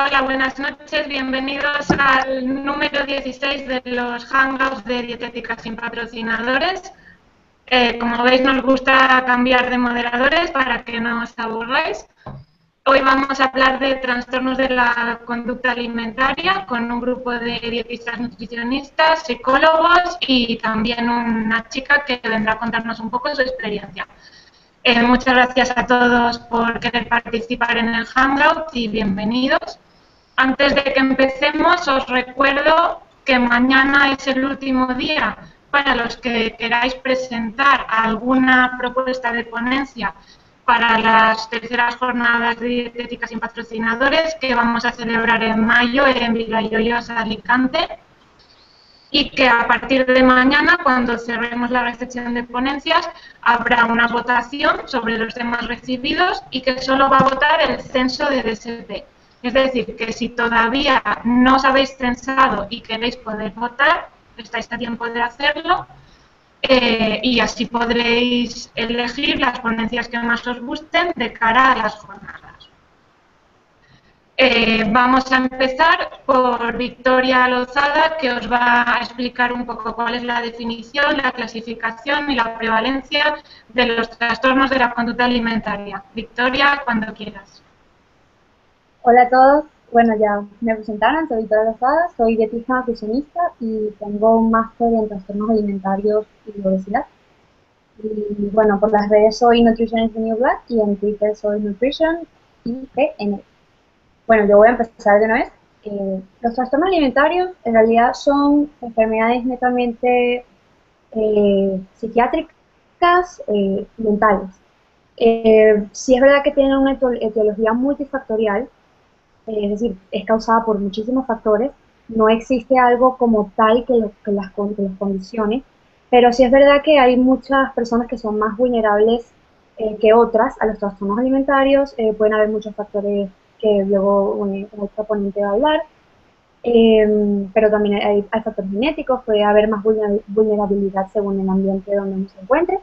Hola, buenas noches. Bienvenidos al número 16 de los Hangouts de Dietética sin patrocinadores. Eh, como veis, nos gusta cambiar de moderadores para que no os aburráis. Hoy vamos a hablar de trastornos de la conducta alimentaria con un grupo de dietistas nutricionistas, psicólogos y también una chica que vendrá a contarnos un poco su experiencia. Eh, muchas gracias a todos por querer participar en el Hangout y bienvenidos. Antes de que empecemos, os recuerdo que mañana es el último día para los que queráis presentar alguna propuesta de ponencia para las terceras jornadas de dietética sin patrocinadores que vamos a celebrar en mayo en Villayoyosa, Alicante y que a partir de mañana, cuando cerremos la recepción de ponencias, habrá una votación sobre los temas recibidos y que solo va a votar el censo de DSP. Es decir, que si todavía no os habéis censado y queréis poder votar, estáis a tiempo de hacerlo eh, y así podréis elegir las ponencias que más os gusten de cara a las jornadas. Eh, vamos a empezar por Victoria Lozada, que os va a explicar un poco cuál es la definición, la clasificación y la prevalencia de los trastornos de la conducta alimentaria. Victoria, cuando quieras. Hola a todos. Bueno, ya me presentaron, soy Victoria Lozada, soy dietista nutricionista y tengo un máster en trastornos alimentarios y obesidad. Y bueno, por las redes soy Nutritionist New Black y en Twitter soy Nutrition IGN. Bueno, yo voy a empezar de una vez. Eh, los trastornos alimentarios en realidad son enfermedades netamente eh, psiquiátricas, eh, mentales. si es verdad que tienen una etiología multifactorial, es decir, es causada por muchísimos factores, no existe algo como tal que, las, que condicione, pero sí es verdad que hay muchas personas que son más vulnerables que otras a los trastornos alimentarios, pueden haber muchos factores que luego un, otro ponente va a hablar. Em, pero también hay, factores genéticos, puede haber más vulnerabilidad según el ambiente donde uno se encuentre.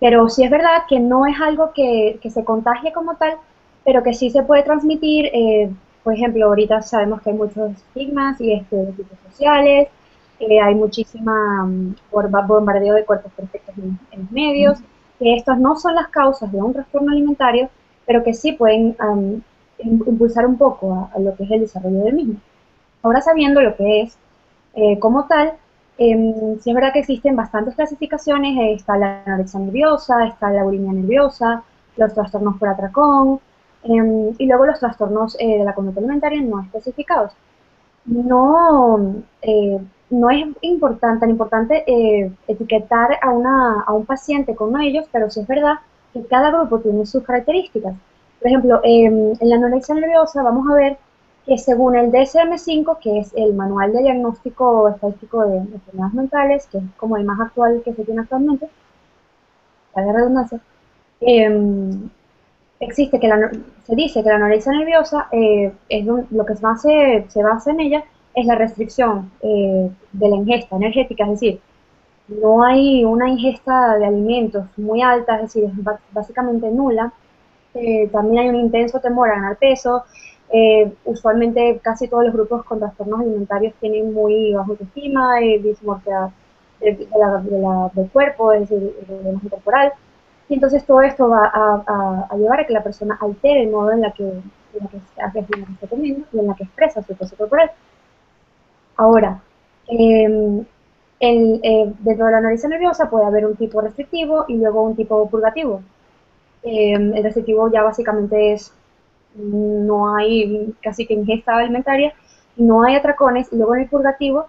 Pero sí es verdad que no es algo que se contagie como tal, pero que sí se puede transmitir. Eh, por ejemplo, ahorita sabemos que hay muchos estigmas y estereotipos sociales, eh, hay muchísima um, bombardeo de cuerpos perfectos en, los medios, que estos no son las causas de un trastorno alimentario, pero que sí pueden impulsar un poco a, lo que es el desarrollo del mismo. Ahora sabiendo lo que es eh, como tal, eh, sí es verdad que existen bastantes clasificaciones, eh, está la anorexia nerviosa, está la bulimia nerviosa, los trastornos por atracón, em, y luego los trastornos eh, de la conducta alimentaria no especificados. No, no es importante, tan importante etiquetar a, una, a un paciente con uno de ellos, pero sí es verdad que cada grupo tiene sus características. Por ejemplo, en la anorexia nerviosa vamos a ver que según el DSM-5, que es el Manual de Diagnóstico Estadístico de Enfermedades Mentales, que es como el más actual que se tiene actualmente, la redundancia, em, existe que la, se dice que la anorexia nerviosa eh, es lo que basa, se basa en ella es la restricción eh, de la ingesta energética, es decir, no hay una ingesta de alimentos muy alta, es decir, es básicamente nula, eh, también hay un intenso temor a ganar peso. Usualmente casi todos los grupos con trastornos alimentarios tienen muy baja autoestima, dismorfia del cuerpo, es decir, de la corporal. Y entonces todo esto va a, llevar a que la persona altere el modo en la que, en la que, está comiendo y en la que expresa su peso corporal. Ahora, em, el, dentro de la nariz nerviosa puede haber un tipo restrictivo y luego un tipo purgativo. Em, el restrictivo ya básicamente es, no hay casi que ingesta alimentaria, no hay atracones, y luego en el purgativo,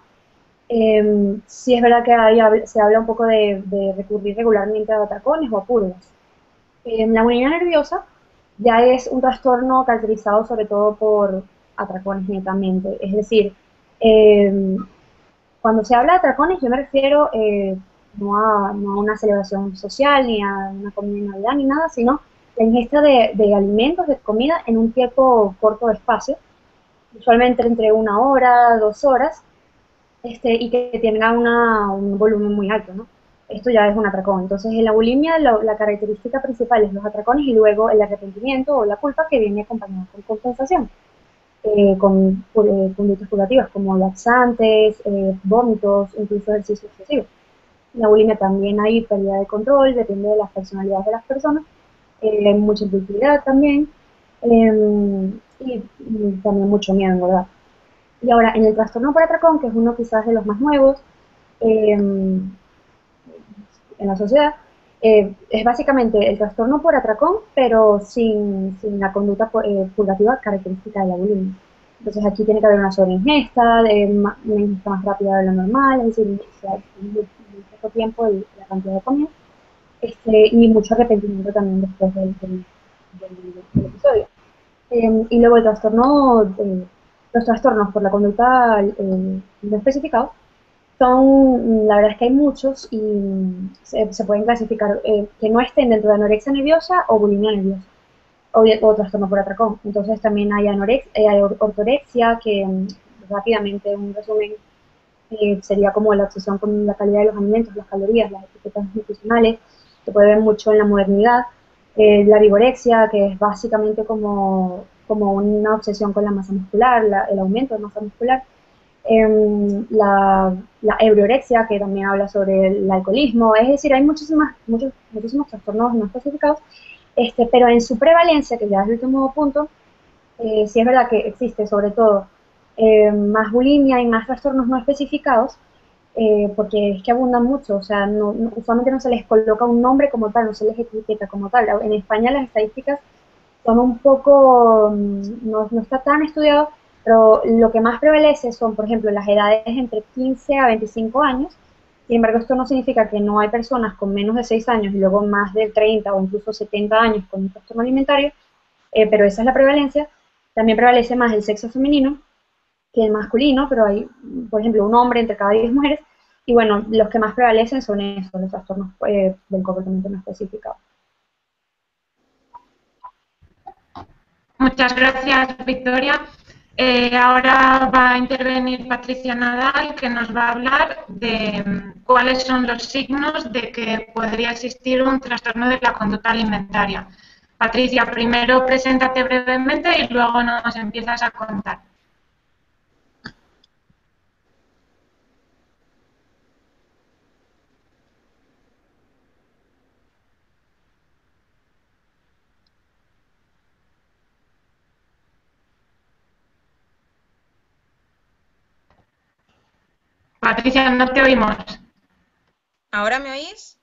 eh, sí es verdad que se habla un poco de, recurrir regularmente a atracones o a purgas. Em, la bulimia nerviosa ya es un trastorno caracterizado sobre todo por atracones netamente, es decir, cuando se habla de atracones yo me refiero eh, no a, una celebración social, ni a una comida de Navidad, ni nada, sino la ingesta de, alimentos, de comida en un tiempo corto de espacio, usualmente entre una hora, dos horas, este, y que tenga un volumen muy alto, ¿no? Esto ya es un atracón. Entonces, en la bulimia la característica principal es los atracones y luego el arrepentimiento o la culpa que viene acompañado con compensación. eh, con eh, conductas purgativas como laxantes, eh, vómitos, incluso ejercicio excesivo. En la bulimia también hay pérdida de control, depende de las personalidades de las personas, mucha impulsividad también y, también mucho miedo, ¿verdad? Y ahora, en el trastorno por atracón, que es uno quizás de los más nuevos em, en la sociedad, eh, es básicamente el trastorno por atracón, pero sin, la conducta eh, purgativa característica de la bulimia. Entonces aquí tiene que haber una sobreingesta, una ingesta más rápida de lo normal, es decir, muy, poco tiempo y la cantidad de comida, este, y mucho arrepentimiento también después del, episodio. Em, y luego el trastorno, eh, los trastornos por la conducta no especificados son, la verdad es que hay muchos y se, pueden clasificar eh, que no estén dentro de anorexia nerviosa o bulimia nerviosa o, trastorno por atracón. Entonces también hay, anorexia, eh, hay ortorexia, que mm, rápidamente un resumen eh, sería como la obsesión con la calidad de los alimentos, las calorías, las etiquetas nutricionales, que puede ver mucho en la modernidad. la vigorexia, que es básicamente como, como una obsesión con la masa muscular, el aumento de masa muscular. Em, la, la que también habla sobre el alcoholismo, es decir, hay muchísimas, muchos, muchísimos trastornos no especificados, este, pero en su prevalencia, que ya es el último punto, eh, sí es verdad que existe sobre todo eh, más bulimia y más trastornos no especificados, eh, porque es que abundan mucho, o sea, no, usualmente no se les coloca un nombre como tal, no se les etiqueta como tal. En España las estadísticas son un poco, mm, no, no está tan estudiado, pero lo que más prevalece son, por ejemplo, las edades entre 15 a 25 años. Sin embargo, esto no significa que no hay personas con menos de 6 años y luego más de 30 o incluso 70 años con un trastorno alimentario, eh, pero esa es la prevalencia. También prevalece más el sexo femenino que el masculino, pero hay, por ejemplo, un hombre entre cada 10 mujeres. Y bueno, los que más prevalecen son esos, los trastornos eh, del comportamiento no especificado. Muchas gracias, Victoria. Eh, ahora va a intervenir Patricia Nadal, que nos va a hablar de mm, cuáles son los signos de que podría existir un trastorno de la conducta alimentaria. Patricia, primero preséntate brevemente y luego nos empiezas a contar. Patricia, no te oímos. ¿Ahora me oís?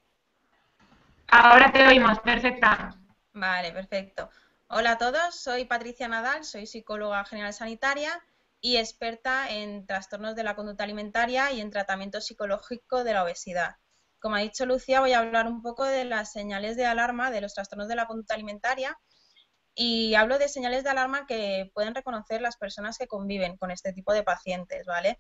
Ahora te oímos, perfecta. Vale, perfecto. Hola a todos, soy Patricia Nadal, soy psicóloga general sanitaria y experta en trastornos de la conducta alimentaria y en tratamiento psicológico de la obesidad. Como ha dicho Lucía, voy a hablar un poco de las señales de alarma de los trastornos de la conducta alimentaria y hablo de señales de alarma que pueden reconocer las personas que conviven con este tipo de pacientes, ¿vale?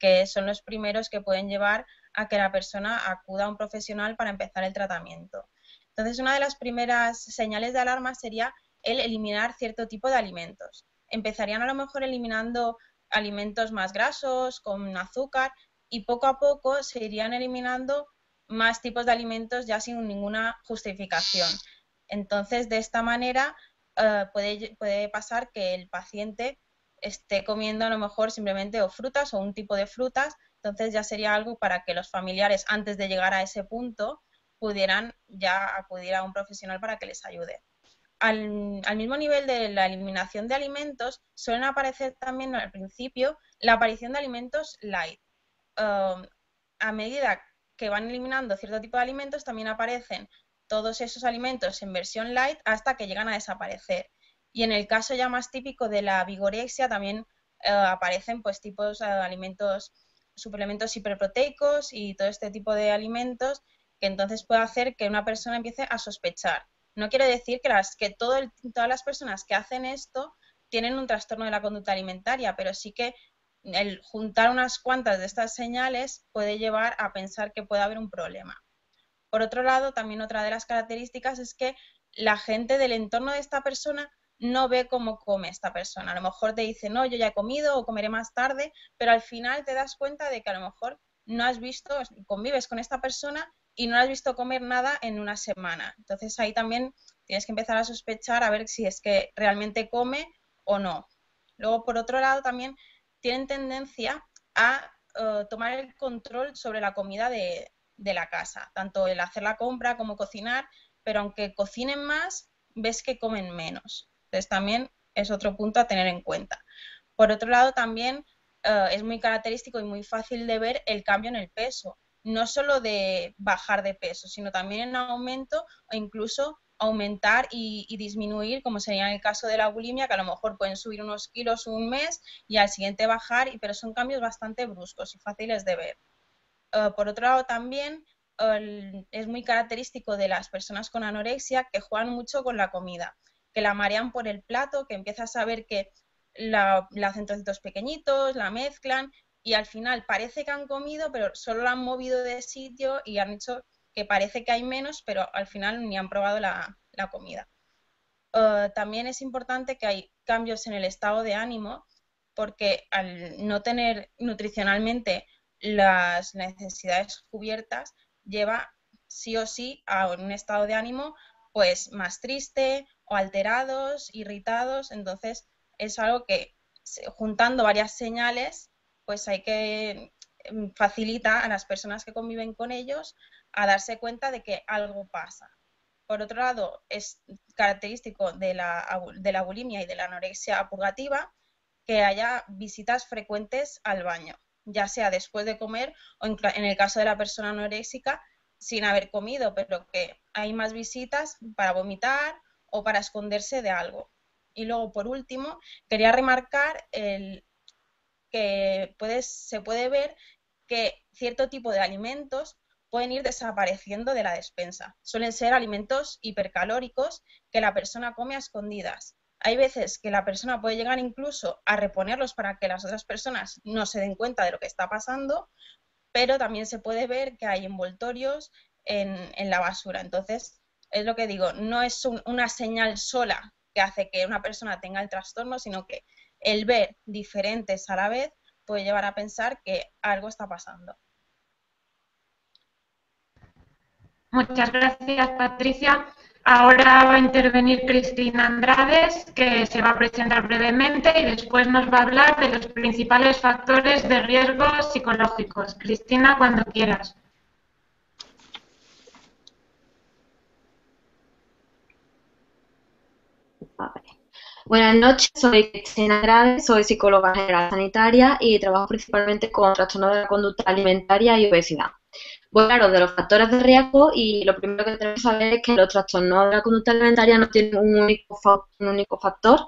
que son los primeros que pueden llevar a que la persona acuda a un profesional para empezar el tratamiento. Entonces, una de las primeras señales de alarma sería el eliminar cierto tipo de alimentos. Empezarían a lo mejor eliminando alimentos más grasos, con azúcar, y poco a poco se irían eliminando más tipos de alimentos ya sin ninguna justificación. Entonces, de esta manera eh, puede, pasar que el paciente esté comiendo a lo mejor simplemente o frutas o un tipo de frutas, entonces ya sería algo para que los familiares antes de llegar a ese punto pudieran ya acudir a un profesional para que les ayude. Al, mismo nivel de la eliminación de alimentos, suelen aparecer también al principio la aparición de alimentos light. Um, a medida que van eliminando cierto tipo de alimentos, también aparecen todos esos alimentos en versión light hasta que llegan a desaparecer. Y en el caso ya más típico de la vigorexia también eh, aparecen pues tipos de alimentos, suplementos hiperproteicos y todo este tipo de alimentos que entonces puede hacer que una persona empiece a sospechar. No quiere decir que, las, que todas las personas que hacen esto tienen un trastorno de la conducta alimentaria, pero sí que el juntar unas cuantas de estas señales puede llevar a pensar que puede haber un problema. Por otro lado, también otra de las características es que la gente del entorno de esta persona no ve cómo come esta persona. A lo mejor te dice, no, yo ya he comido o comeré más tarde, pero al final te das cuenta de que a lo mejor no has visto, convives con esta persona y no has visto comer nada en una semana. Entonces ahí también tienes que empezar a sospechar a ver si es que realmente come o no. Luego, por otro lado, también tienen tendencia a eh, tomar el control sobre la comida de, de la casa, tanto el hacer la compra como cocinar, pero aunque cocinen más, ves que comen menos. Entonces también es otro punto a tener en cuenta. Por otro lado, también eh, es muy característico y muy fácil de ver el cambio en el peso, no solo de bajar de peso, sino también en aumento o incluso aumentar y, disminuir, como sería en el caso de la bulimia, que a lo mejor pueden subir unos kilos un mes y al siguiente bajar, pero son cambios bastante bruscos y fáciles de ver. Eh, por otro lado, también es muy característico de las personas con anorexia que juegan mucho con la comida, que la marean por el plato, que empiezas a ver que la, hacen trocitos pequeñitos, la mezclan y al final parece que han comido, pero solo la han movido de sitio y han hecho que parece que hay menos, pero al final ni han probado la, comida. Eh, también es importante que hay cambios en el estado de ánimo, porque al no tener nutricionalmente las necesidades cubiertas, lleva sí o sí a un estado de ánimo pues más triste o alterados, irritados, entonces es algo que juntando varias señales pues hay que em, facilita a las personas que conviven con ellos a darse cuenta de que algo pasa. Por otro lado, es característico de la, de la bulimia y de la anorexia purgativa que haya visitas frecuentes al baño, ya sea después de comer o en, el caso de la persona anoréxica sin haber comido, pero que hay más visitas para vomitar o para esconderse de algo. Y luego, por último, quería remarcar el, que se puede ver que cierto tipo de alimentos pueden ir desapareciendo de la despensa. Suelen ser alimentos hipercalóricos que la persona come a escondidas. Hay veces que la persona puede llegar incluso a reponerlos para que las otras personas no se den cuenta de lo que está pasando, pero también se puede ver que hay envoltorios en, la basura. Entonces, es lo que digo, no es una señal sola que hace que una persona tenga el trastorno, sino que el ver diferentes a la vez puede llevar a pensar que algo está pasando. Muchas gracias, Patricia. Ahora va a intervenir Cristina Andrades, que se va a presentar brevemente y después nos va a hablar de los principales factores de riesgo psicológicos. Cristina, cuando quieras. Buenas noches, soy Cristina Andrade, soy psicóloga general sanitaria y trabajo principalmente con trastornos de la conducta alimentaria y obesidad. Voy a hablar de los factores de riesgo y lo primero que tenemos que saber es que los trastornos de la conducta alimentaria no tienen un único, un único factor,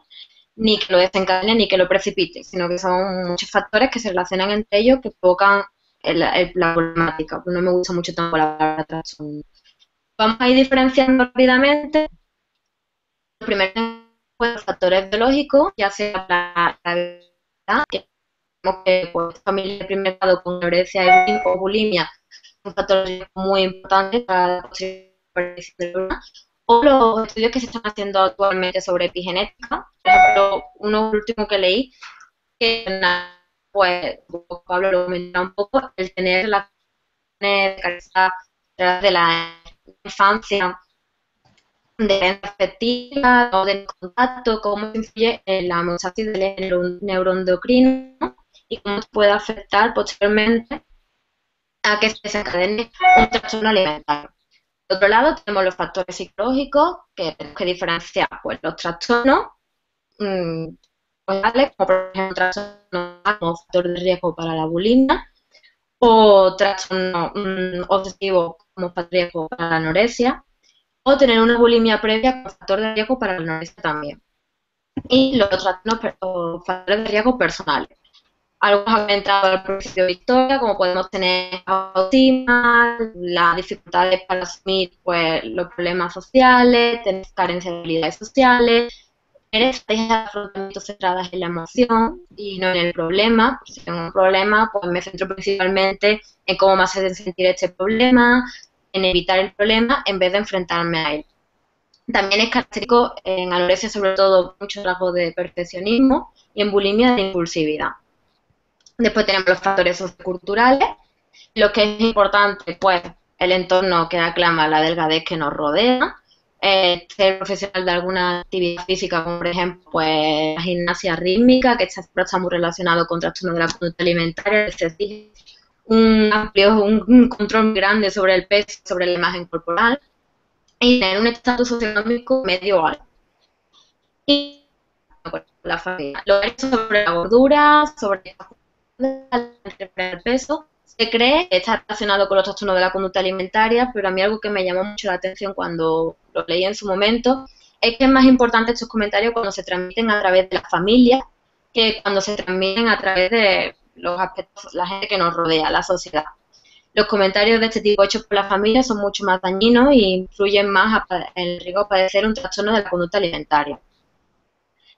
ni que lo desencadene ni que lo precipite, sino que son muchos factores que se relacionan entre ellos que provocan la problemática. No me gusta mucho tampoco la palabra trastorno. Vamos a ir diferenciando rápidamente. Los primeros factores biológicos, ya sea la, la que pues, familia de primer grado con anorexia o bulimia un factor muy importante para la posible o los estudios que se están haciendo actualmente sobre epigenética. Por ejemplo, uno último que leí, que pues Pablo lo comentaba un poco, el tener la de la infancia de afectiva o de contacto, cómo influye en la homeostasis del neuroendocrino y cómo puede afectar posteriormente a que se desencadene un trastorno alimentario. Por otro lado, tenemos los factores psicológicos que tenemos que diferenciar pues, los trastornos, mmm, como por ejemplo trastornos como factor de riesgo para la bulimia, o trastorno mm, obsesivo como factor de riesgo para la anorexia, o tener una bulimia previa como factor de riesgo para la anorexia también. Y los trastornos factores de riesgo personales algo ha entrado al principio de historia, como podemos tener autoestima, las dificultades para asumir pues, los problemas sociales, tener carencia de habilidades sociales, tener estrategias de afrontamiento centradas en la emoción y no en el problema. Si tengo un problema, pues me centro principalmente en cómo me hace sentir este problema, en evitar el problema en vez de enfrentarme a él. También es característico en anorexia sobre todo mucho rasgos de perfeccionismo y en bulimia de impulsividad. Después tenemos los factores socioculturales, lo que es importante, pues, el entorno que aclama la delgadez que nos rodea, eh, ser profesional de alguna actividad física, como por ejemplo pues, la gimnasia rítmica, que está, muy relacionado con trastornos de la conducta alimentaria, es un amplio, un, control grande sobre el peso, sobre la imagen corporal, y tener un estatus socioeconómico medio alto. Y la familia. Lo sobre la gordura, sobre el peso, se cree que está relacionado con los trastornos de la conducta alimentaria, pero a mí algo que me llamó mucho la atención cuando lo leí en su momento es que es más importante estos comentarios cuando se transmiten a través de la familia que cuando se transmiten a través de los aspectos, la gente que nos rodea, la sociedad. Los comentarios de este tipo hechos por la familia son mucho más dañinos e influyen más en el riesgo de padecer un trastorno de la conducta alimentaria.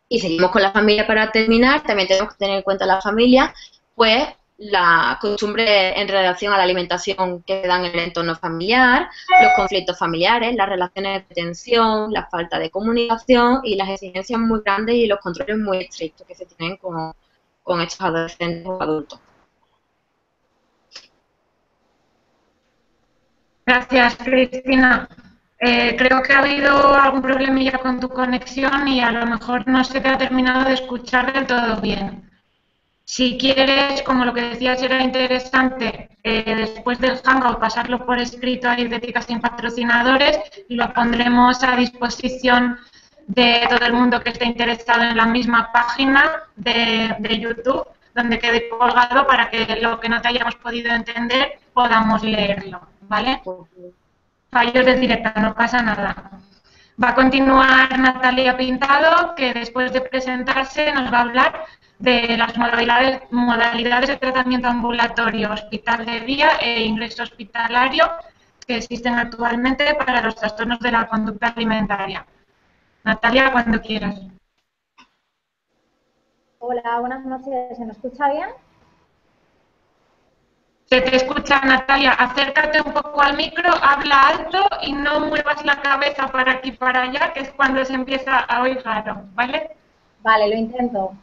Y seguimos con la familia para terminar, también tenemos que tener en cuenta la familia, pues la costumbre en relación a la alimentación que dan en el entorno familiar, los conflictos familiares, las relaciones de tensión, la falta de comunicación y las exigencias muy grandes y los controles muy estrictos que se tienen con, con estos adolescentes o adultos. Gracias, Cristina. Eh, creo que ha habido algún problemilla con tu conexión y a lo mejor no se te ha terminado de escuchar del todo bien. Si quieres, como lo que decías era interesante, eh, después del Hangout pasarlo por escrito a Idéticas sin patrocinadores y lo pondremos a disposición de todo el mundo que esté interesado en la misma página de, de YouTube, donde quede colgado para que lo que no te hayamos podido entender podamos leerlo, ¿vale? Fallos de directa, no pasa nada. Va a continuar Natalia Pintado, que después de presentarse nos va a hablar de las modalidades, modalidades de tratamiento ambulatorio, hospital de día e ingreso hospitalario que existen actualmente para los trastornos de la conducta alimentaria. Natalia, cuando quieras. Hola, buenas noches. ¿Se me escucha bien? Se te escucha, Natalia. Acércate un poco al micro, habla alto y no muevas la cabeza para aquí y para allá, que es cuando se empieza a oír raro, ¿vale? Vale, lo intento.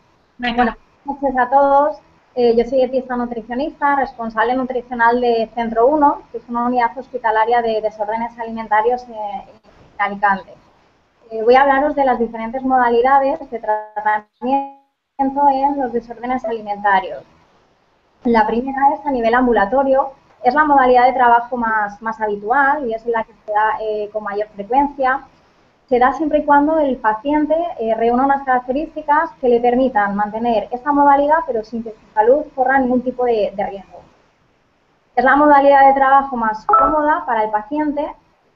Buenas noches a todos. Eh, yo soy dietista nutricionista, responsable nutricional de Centro 1, que es una unidad hospitalaria de desórdenes alimentarios en Alicante. Eh, voy a hablaros de las diferentes modalidades de tratamiento en los desórdenes alimentarios. La primera es a nivel ambulatorio, es la modalidad de trabajo más, más habitual y es la que se da eh, con mayor frecuencia se da siempre y cuando el paciente eh, reúna unas características que le permitan mantener esa modalidad, pero sin que su salud corra ningún tipo de, riesgo. Es la modalidad de trabajo más cómoda para el paciente,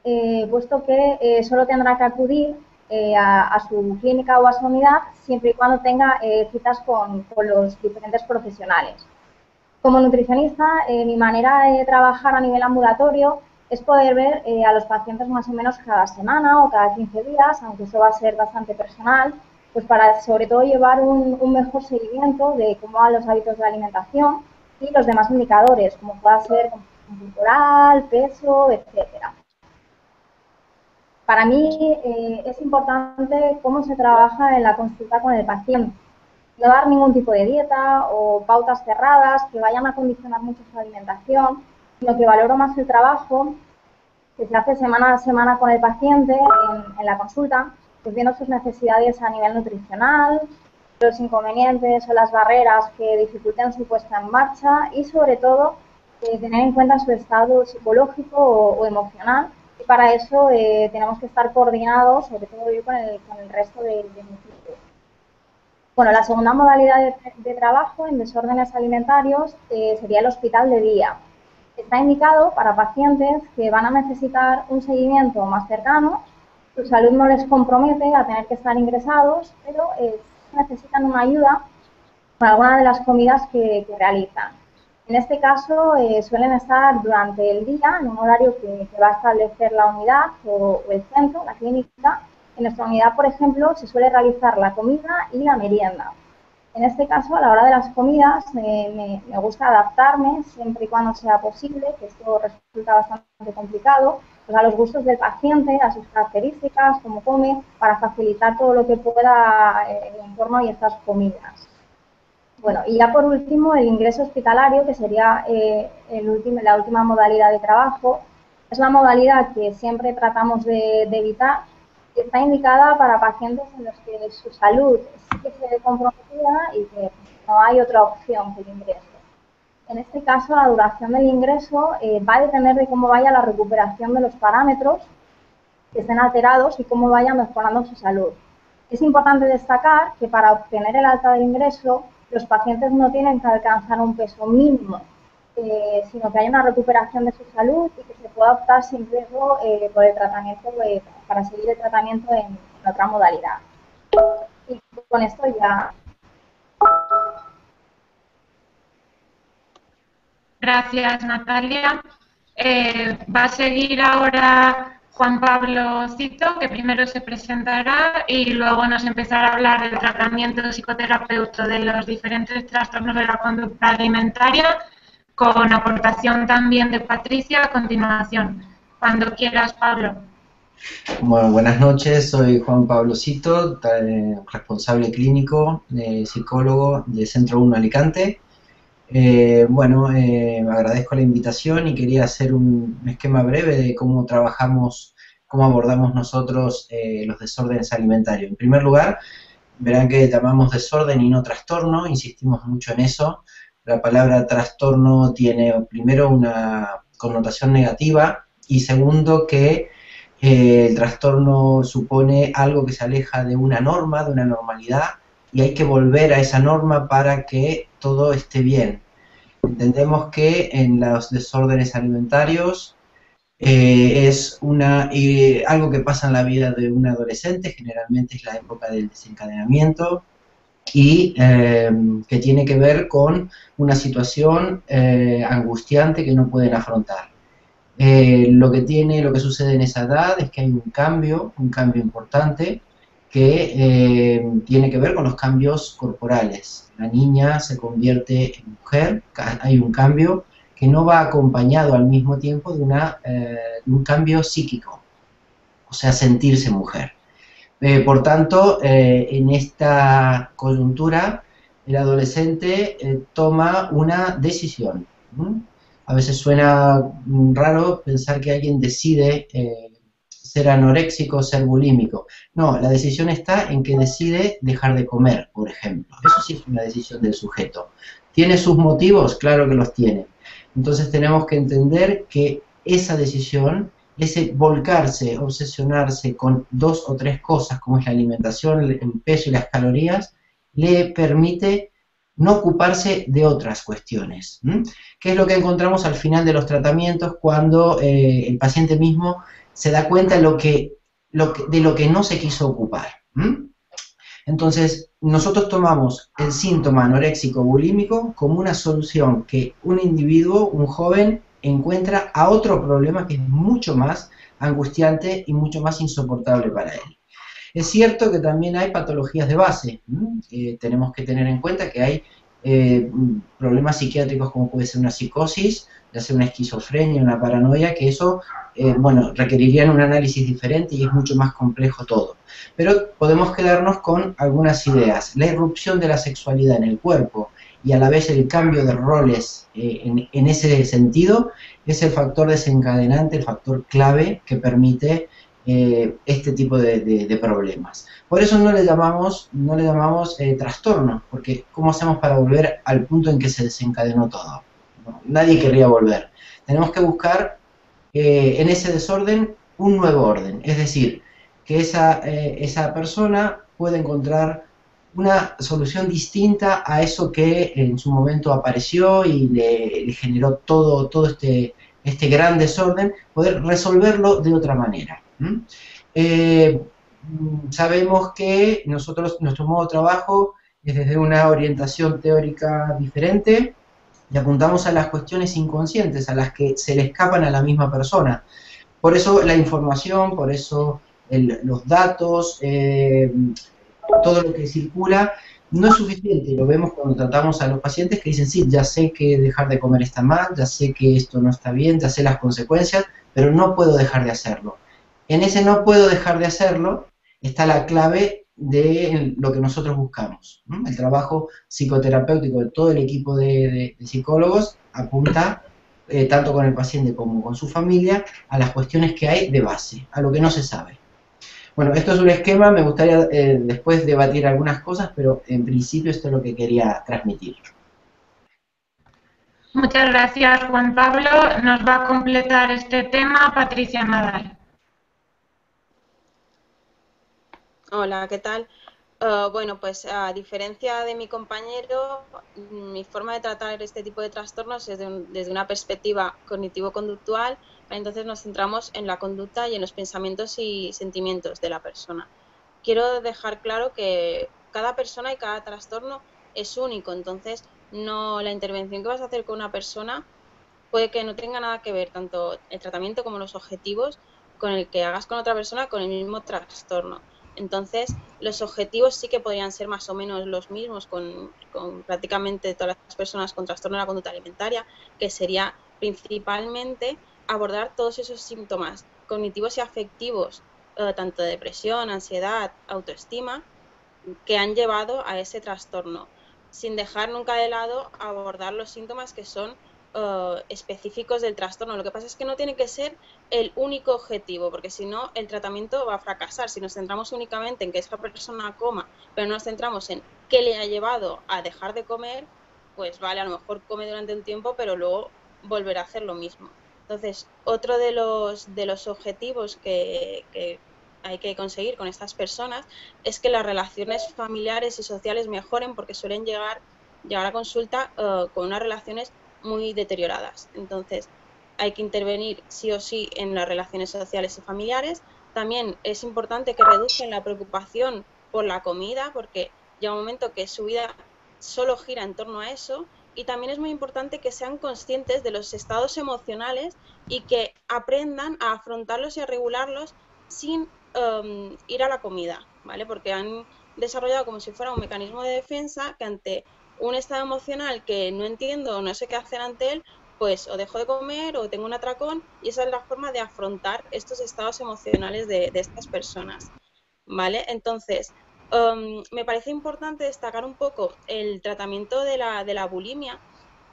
eh, puesto que eh, solo tendrá que acudir a, su clínica o a su unidad siempre y cuando tenga citas con, con, los diferentes profesionales. Como nutricionista, mi manera de trabajar a nivel ambulatorio es poder ver eh, a los pacientes más o menos cada semana o cada 15 días, aunque eso va a ser bastante personal, pues para sobre todo llevar un, mejor seguimiento de cómo van los hábitos de alimentación y los demás indicadores, como pueda ser corporal, peso, etcétera. Para mí eh, es importante cómo se trabaja en la consulta con el paciente. No dar ningún tipo de dieta o pautas cerradas que vayan a condicionar mucho su alimentación, lo que valoro más el trabajo que se hace semana a semana con el paciente en, la consulta, pues viendo sus necesidades a nivel nutricional, los inconvenientes o las barreras que dificulten su puesta en marcha y sobre todo eh, tener en cuenta su estado psicológico o, emocional y para eso eh, tenemos que estar coordinados, sobre todo yo con el, con el resto de, de mi equipo. Bueno, la segunda modalidad de, trabajo en desórdenes alimentarios eh, sería el hospital de día está indicado para pacientes que van a necesitar un seguimiento más cercano, su salud no les compromete a tener que estar ingresados, pero eh, necesitan una ayuda para alguna de las comidas que, realizan. En este caso, eh, suelen estar durante el día en un horario que, va a establecer la unidad o, el centro, la clínica. En nuestra unidad, por ejemplo, se suele realizar la comida y la merienda. En este caso, a la hora de las comidas, me, gusta adaptarme siempre y cuando sea posible, que esto resulta bastante complicado, pues a los gustos del paciente, a sus características, cómo come, para facilitar todo lo que pueda eh, el entorno y estas comidas. Bueno, y ya por último, el ingreso hospitalario, que sería eh, la última modalidad de trabajo, es la modalidad que siempre tratamos de, evitar, está indicada para pacientes en los que su salud sí que se ve comprometida y que no hay otra opción que el ingreso. En este caso, la duración del ingreso eh, va a depender de cómo vaya la recuperación de los parámetros que estén alterados y cómo vaya mejorando su salud. Es importante destacar que para obtener el alta del ingreso, los pacientes no tienen que alcanzar un peso mínimo, eh, sino que hay una recuperación de su salud y que se pueda optar sin riesgo eh, por el tratamiento, para seguir el tratamiento en otra modalidad. Y con esto ya Gracias, Natalia. Eh, va a seguir ahora Juan Pablo Cito, que primero se presentará y luego nos empezará a hablar del tratamiento psicoterapéutico de los diferentes trastornos de la conducta alimentaria, con aportación también de Patricia a continuación. Cuando quieras, Pablo. Bueno, buenas noches, soy Juan Pablo Cito, responsable clínico, psicólogo del Centro 1 Alicante eh, bueno, eh, agradezco la invitación y quería hacer un esquema breve de cómo trabajamos, cómo abordamos nosotros eh, los desórdenes alimentarios. En primer lugar, verán que llamamos desorden y no trastorno, insistimos mucho en eso. La palabra trastorno tiene primero una connotación negativa y segundo que el trastorno supone algo que se aleja de una norma, de una normalidad, y hay que volver a esa norma para que todo esté bien. Entendemos que en los desórdenes alimentarios eh, es una, algo que pasa en la vida de un adolescente, generalmente es la época del desencadenamiento, y eh, que tiene que ver con una situación eh, angustiante que no pueden afrontar. Lo que tiene, lo que sucede en esa edad es que hay un cambio, un cambio importante, que eh, tiene que ver con los cambios corporales. La niña se convierte en mujer, hay un cambio que no va acompañado al mismo tiempo de, una, eh, un cambio psíquico, o sea, sentirse mujer. Eh, por tanto, en esta coyuntura, el adolescente toma una decisión. A veces suena raro pensar que alguien decide ser anoréxico, ser bulímico. No, la decisión está en que decide dejar de comer, por ejemplo. Eso sí es una decisión del sujeto. ¿Tiene sus motivos? Claro que los tiene. Entonces tenemos que entender que esa decisión, ese volcarse, obsesionarse con dos o tres cosas, como es la alimentación, el peso y las calorías, le permite no ocuparse de otras cuestiones. ¿Qué es lo que encontramos al final de los tratamientos cuando eh, el paciente mismo se da cuenta de lo que, de lo que no se quiso ocupar. Entonces, nosotros tomamos el síntoma anoréxico bulímico como una solución que un individuo, un joven, encuentra a otro problema que es mucho más angustiante y mucho más insoportable para él. Es cierto que también hay patologías de base. Tenemos que tener en cuenta que hay eh, problemas psiquiátricos como puede ser una psicosis, ya sea una esquizofrenia, una paranoia, que eso, eh, bueno, requerirían un análisis diferente y es mucho más complejo todo. Pero podemos quedarnos con algunas ideas. La irrupción de la sexualidad en el cuerpo y a la vez el cambio de roles eh, en, ese sentido es el factor desencadenante, el factor clave que permite este tipo de problemas. Por eso no le llamamos, no le llamamos eh, trastorno, porque ¿cómo hacemos para volver al punto en que se desencadenó todo? nadie querría volver. Tenemos que buscar eh, en ese desorden un nuevo orden, es decir, que esa, eh, esa persona pueda encontrar una solución distinta a eso que en su momento apareció y le, generó todo, todo este, este gran desorden, poder resolverlo de otra manera. Mm, sabemos que nosotros, nuestro modo de trabajo es desde una orientación teórica diferente y apuntamos a las cuestiones inconscientes, a las que se le escapan a la misma persona. Por eso la información, por eso los datos, eh, todo lo que circula, no es suficiente. Lo vemos cuando tratamos a los pacientes que dicen, sí, ya sé que dejar de comer está mal, ya sé que esto no está bien, ya sé las consecuencias, pero no puedo dejar de hacerlo. En ese no puedo dejar de hacerlo está la clave de lo que nosotros buscamos. El trabajo psicoterapéutico de todo el equipo de, psicólogos apunta, eh, tanto con el paciente como con su familia, a las cuestiones que hay de base, a lo que no se sabe. Bueno, esto es un esquema, me gustaría eh, después debatir algunas cosas, pero en principio esto es lo que quería transmitir. Muchas gracias, Juan Pablo. Nos va a completar este tema Patricia Nadal. Hola, ¿qué tal? Uh, bueno, pues a diferencia de mi compañero, mi forma de tratar este tipo de trastornos es desde una perspectiva cognitivo-conductual, entonces nos centramos en la conducta y en los pensamientos y sentimientos de la persona. Quiero dejar claro que cada persona y cada trastorno es único, entonces no la intervención que vas a hacer con una persona puede que no tenga nada que ver tanto el tratamiento como los objetivos con el que hagas con otra persona con el mismo trastorno. Entonces, los objetivos sí que podrían ser más o menos los mismos con, prácticamente todas las personas con trastorno de la conducta alimentaria, que sería principalmente abordar todos esos síntomas cognitivos y afectivos, eh, tanto de depresión, ansiedad, autoestima, que han llevado a ese trastorno sin dejar nunca de lado abordar los síntomas que son eh, específicos del trastorno. Lo que pasa es que no tiene que ser el único objetivo, porque si no, el tratamiento va a fracasar. Si nos centramos únicamente en que esa persona coma, pero no nos centramos en qué le ha llevado a dejar de comer, pues vale, a lo mejor come durante un tiempo, pero luego volverá a hacer lo mismo. Entonces, otro de los, de los objetivos que, que hay que conseguir con estas personas es que las relaciones familiares y sociales mejoren porque suelen llegar, llegar a consulta eh, con unas relaciones muy deterioradas. Entonces, hay que intervenir sí o sí en las relaciones sociales y familiares. También es importante que reduzcan la preocupación por la comida porque llega un momento que su vida solo gira en torno a eso y también es muy importante que sean conscientes de los estados emocionales y que aprendan a afrontarlos y a regularlos sin Em, ir a la comida, ¿vale? Porque han desarrollado como si fuera un mecanismo de defensa que ante un estado emocional que no entiendo no sé qué hacer ante él, pues o dejo de comer o tengo un atracón y esa es la forma de afrontar estos estados emocionales de, estas personas, ¿vale? Entonces, em, me parece importante destacar un poco el tratamiento de la, de la bulimia,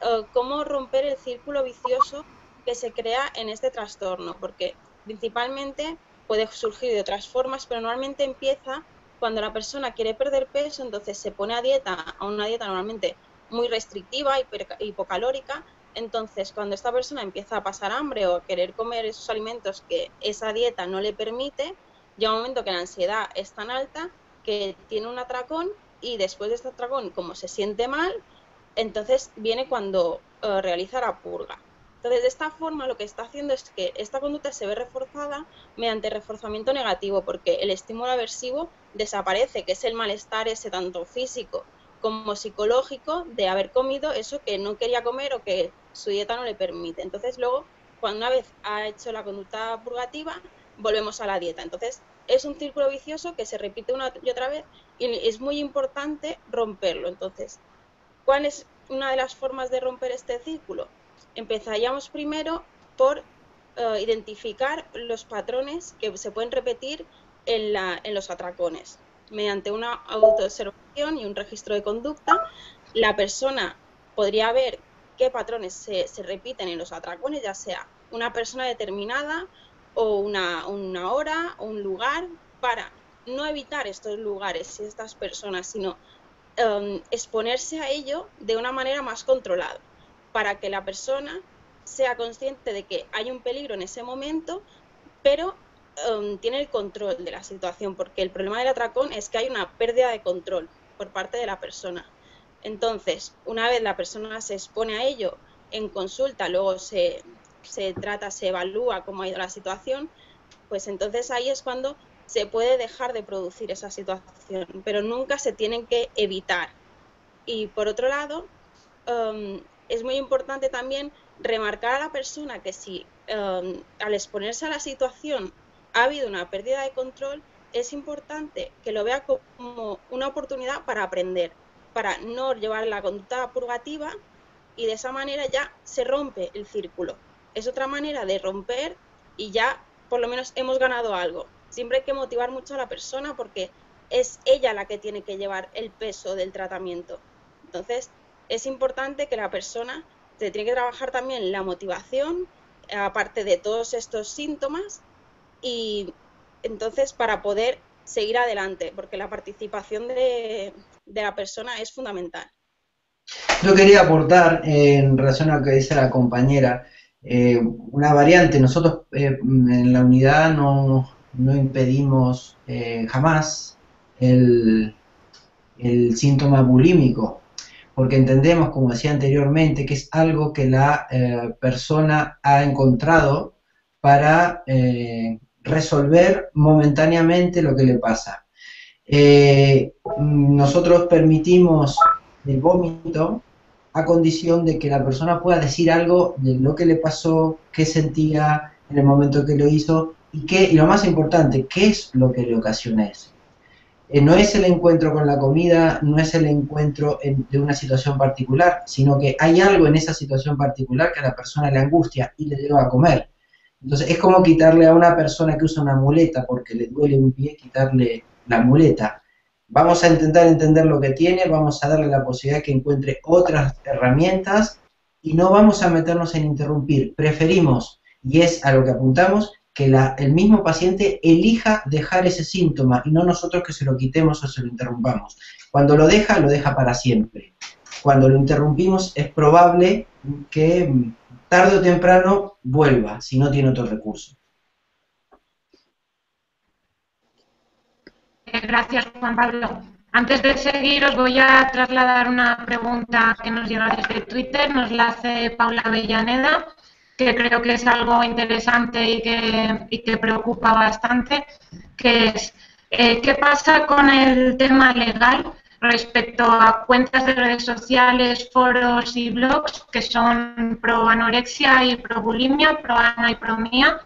eh, cómo romper el círculo vicioso que se crea en este trastorno, porque principalmente puede surgir de otras formas, pero normalmente empieza cuando la persona quiere perder peso, entonces se pone a dieta, a una dieta normalmente muy restrictiva, y hipocalórica, entonces cuando esta persona empieza a pasar hambre o a querer comer esos alimentos que esa dieta no le permite, llega un momento que la ansiedad es tan alta que tiene un atracón y después de este atracón, como se siente mal, entonces viene cuando eh, realiza la purga. Entonces, de esta forma lo que está haciendo es que esta conducta se ve reforzada mediante reforzamiento negativo, porque el estímulo aversivo desaparece, que es el malestar ese tanto físico como psicológico de haber comido eso que no quería comer o que su dieta no le permite. Entonces, luego, cuando una vez ha hecho la conducta purgativa, volvemos a la dieta. Entonces, es un círculo vicioso que se repite una y otra vez y es muy importante romperlo. Entonces, ¿cuál es una de las formas de romper este círculo? Empezaríamos primero por eh, identificar los patrones que se pueden repetir en, los atracones. Mediante una autoobservación y un registro de conducta, la persona podría ver qué patrones se, repiten en los atracones, ya sea una persona determinada o una, una hora o un lugar, para no evitar estos lugares y estas personas, sino em, exponerse a ello de una manera más controlada para que la persona sea consciente de que hay un peligro en ese momento, pero um, tiene el control de la situación, porque el problema del atracón es que hay una pérdida de control por parte de la persona. Entonces, una vez la persona se expone a ello en consulta, luego se, se trata, se evalúa cómo ha ido la situación, pues entonces ahí es cuando se puede dejar de producir esa situación, pero nunca se tienen que evitar. Y por otro lado, um, es muy importante también remarcar a la persona que si em, al exponerse a la situación ha habido una pérdida de control, es importante que lo vea como una oportunidad para aprender, para no llevar la conducta purgativa y de esa manera ya se rompe el círculo. Es otra manera de romper y ya por lo menos hemos ganado algo. Siempre hay que motivar mucho a la persona porque es ella la que tiene que llevar el peso del tratamiento. Entonces, es importante que la persona se tiene que trabajar también la motivación, aparte de todos estos síntomas, y entonces para poder seguir adelante, porque la participación de, la persona es fundamental. Yo quería aportar en relación a lo que dice la compañera, eh, una variante. Nosotros eh, en la unidad no, impedimos eh, jamás el, el, síntoma bulímico, porque entendemos, como decía anteriormente, que es algo que la persona ha encontrado para resolver momentáneamente lo que le pasa. nosotros permitimos el vómito a condición de que la persona pueda decir algo de lo que le pasó, qué sentía en el momento que lo hizo y, qué, y lo más importante, qué es lo que le ocasiona eso. Eh, no es el encuentro con la comida, no es el encuentro de una situación particular, sino que hay algo en esa situación particular que a la persona le angustia y le lleva a comer. Entonces es como quitarle a una persona que usa una muleta porque le duele un pie, quitarle la muleta. Vamos a intentar entender lo que tiene, vamos a darle la posibilidad que encuentre otras herramientas y no vamos a meternos en interrumpir. Preferimos, y es a lo que apuntamos, que el mismo paciente elija dejar ese síntoma y no nosotros que se lo quitemos o se lo interrumpamos. Cuando lo deja, lo deja para siempre. Cuando lo interrumpimos es probable que tarde o temprano vuelva si no tiene otro recurso. Gracias, Juan Pablo. Antes de seguir, os voy a trasladar una pregunta que nos llega desde Twitter. Nos la hace Paula Avellaneda, que creo que es algo interesante y que, que preocupa bastante, que es eh, ¿qué pasa con el tema legal respecto a cuentas de redes sociales, foros y blogs que son pro anorexia y pro bulimia, pro ana y pro mía,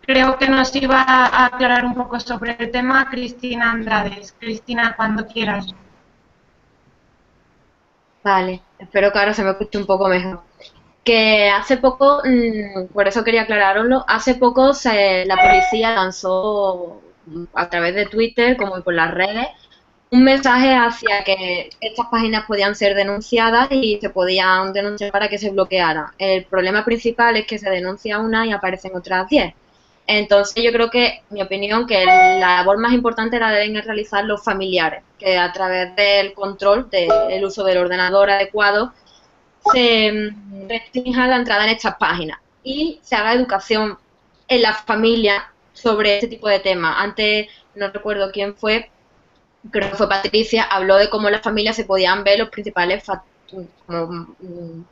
creo que nos iba a aclarar un poco sobre el tema Cristina Andrades. Cristina, cuando quieras. Vale, espero que ahora se me escuche un poco mejor. Que hace poco, mm, por eso quería aclararoslo, hace poco la policía lanzó a través de Twitter, como por las redes, un mensaje hacia que estas páginas podían ser denunciadas y se podían denunciar para que se bloqueara. El problema principal es que se denuncia una y aparecen otras diez. Entonces yo creo que, mi opinión, que la labor más importante la deben realizar los familiares, que a través del control del uso del ordenador adecuado se restrinja la entrada en estas páginas y se haga educación en la familia sobre este tipo de temas. Antes, no recuerdo quién fue, creo que fue Patricia, habló de cómo las familias se podían ver los principales mm,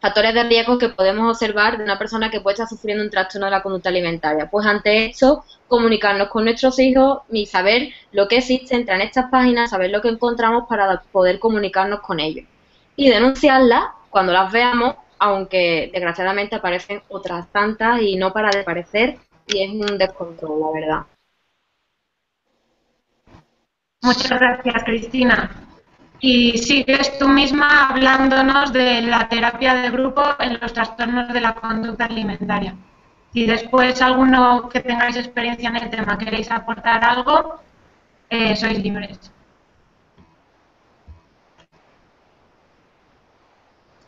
factores de riesgo que podemos observar de una persona que puede estar sufriendo un trastorno de la conducta alimentaria. Pues ante eso, comunicarnos con nuestros hijos y saber lo que existe, entrar en estas páginas, saber lo que encontramos para poder comunicarnos con ellos. Y denunciarlas cuando las veamos, aunque desgraciadamente aparecen otras tantas y no para de aparecer y es un descontrol, la verdad. Muchas gracias, Cristina y sigues tú misma hablándonos de la terapia de grupo en los trastornos de la conducta alimentaria. Si después alguno que tengáis experiencia en el tema queréis aportar algo, eh, sois libres.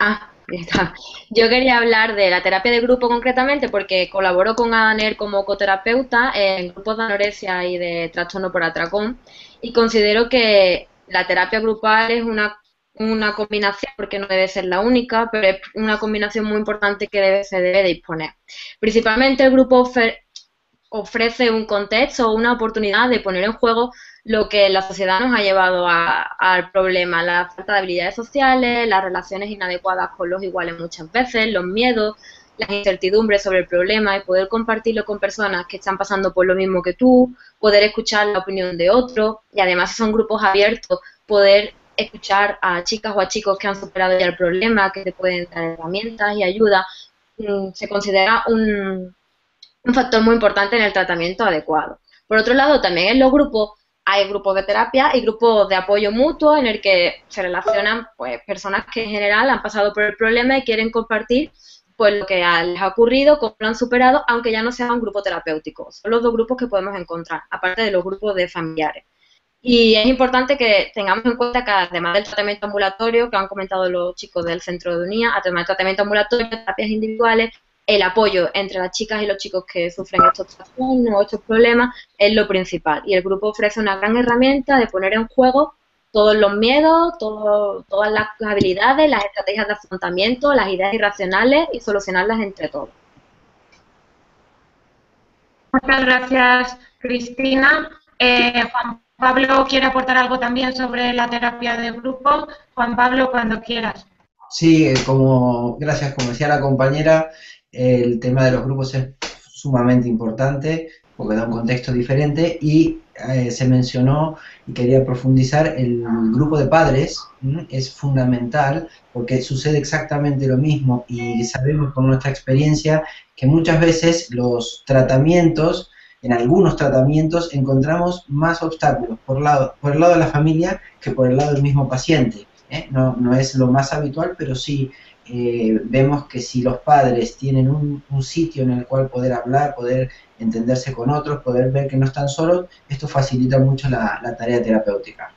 Ah, está. Yo quería hablar de la terapia de grupo concretamente porque colaboro con ADANER como coterapeuta en grupos de anorexia y de trastorno por atracón y considero que la terapia grupal es una, una combinación, porque no debe ser la única, pero es una combinación muy importante que debe, se debe disponer. Principalmente el grupo ofrece un contexto o una oportunidad de poner en juego lo que la sociedad nos ha llevado al problema, la falta de habilidades sociales, las relaciones inadecuadas con los iguales muchas veces, los miedos, las incertidumbres sobre el problema y poder compartirlo con personas que están pasando por lo mismo que tú, poder escuchar la opinión de otros y además si son grupos abiertos, poder escuchar a chicas o a chicos que han superado ya el problema, que te pueden dar herramientas y ayuda, mm, se considera un, un factor muy importante en el tratamiento adecuado. Por otro lado, también en los grupos hay grupos de terapia y grupos de apoyo mutuo en el que se relacionan pues personas que en general han pasado por el problema y quieren compartir pues lo que les ha ocurrido, cómo lo han superado, aunque ya no sea un grupo terapéutico. Son los dos grupos que podemos encontrar, aparte de los grupos de familiares. Y es importante que tengamos en cuenta que además del tratamiento ambulatorio, que han comentado los chicos del centro de unidad, además del tratamiento ambulatorio, terapias individuales, el apoyo entre las chicas y los chicos que sufren estos trastornos o estos problemas es lo principal. Y el grupo ofrece una gran herramienta de poner en juego todos los miedos, todas las habilidades, las estrategias de afrontamiento, las ideas irracionales y solucionarlas entre todos. Muchas gracias, Cristina. Eh, Juan Pablo quiere aportar algo también sobre la terapia de grupo. Juan Pablo, cuando quieras. Sí, eh, como gracias, como decía la compañera, el tema de los grupos es sumamente importante porque da un contexto diferente y eh, se mencionó y quería profundizar el grupo de padres es fundamental porque sucede exactamente lo mismo y sabemos por nuestra experiencia que muchas veces los tratamientos en algunos tratamientos encontramos más obstáculos por, lado, por el lado de la familia que por el lado del mismo paciente. ¿eh? No, no es lo más habitual, pero sí eh, vemos que si los padres tienen un, sitio en el cual poder hablar, poder entenderse con otros, poder ver que no están solos, esto facilita mucho la, tarea terapéutica.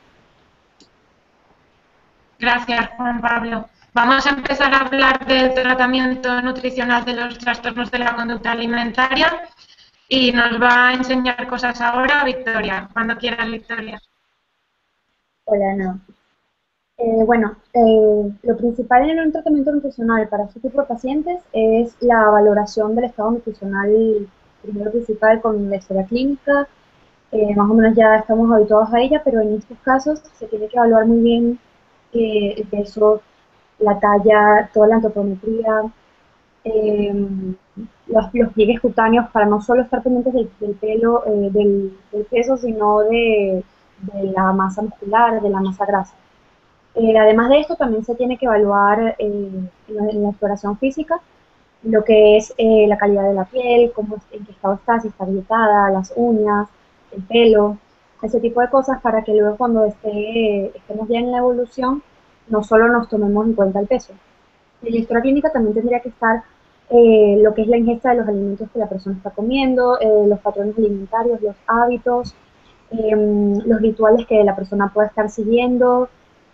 Gracias, Juan Pablo. Vamos a empezar a hablar del tratamiento nutricional de los trastornos de la conducta alimentaria y nos va a enseñar cosas ahora Victoria. Cuando quieras, Victoria. Hola, no. Eh, bueno, eh, lo principal en un tratamiento nutricional para este tipo de pacientes es la valoración del estado nutricional, primero principal con la historia clínica, eh, más o menos ya estamos habituados a ella, pero en estos casos se tiene que evaluar muy bien el peso, la talla, toda la antropometría, los, los, pliegues cutáneos para no solo estar pendientes del, pelo, del, peso, sino de la masa muscular, de la masa grasa. Eh, además de esto, también se tiene que evaluar eh, en, la exploración física lo que es eh, la calidad de la piel, cómo, en qué estado está, si está agrietada, las uñas, el pelo, ese tipo de cosas para que luego cuando esté, estemos ya en la evolución, no solo nos tomemos en cuenta el peso. En la historia clínica también tendría que estar lo que es la ingesta de los alimentos que la persona está comiendo, los patrones alimentarios, los hábitos, los rituales que la persona pueda estar siguiendo,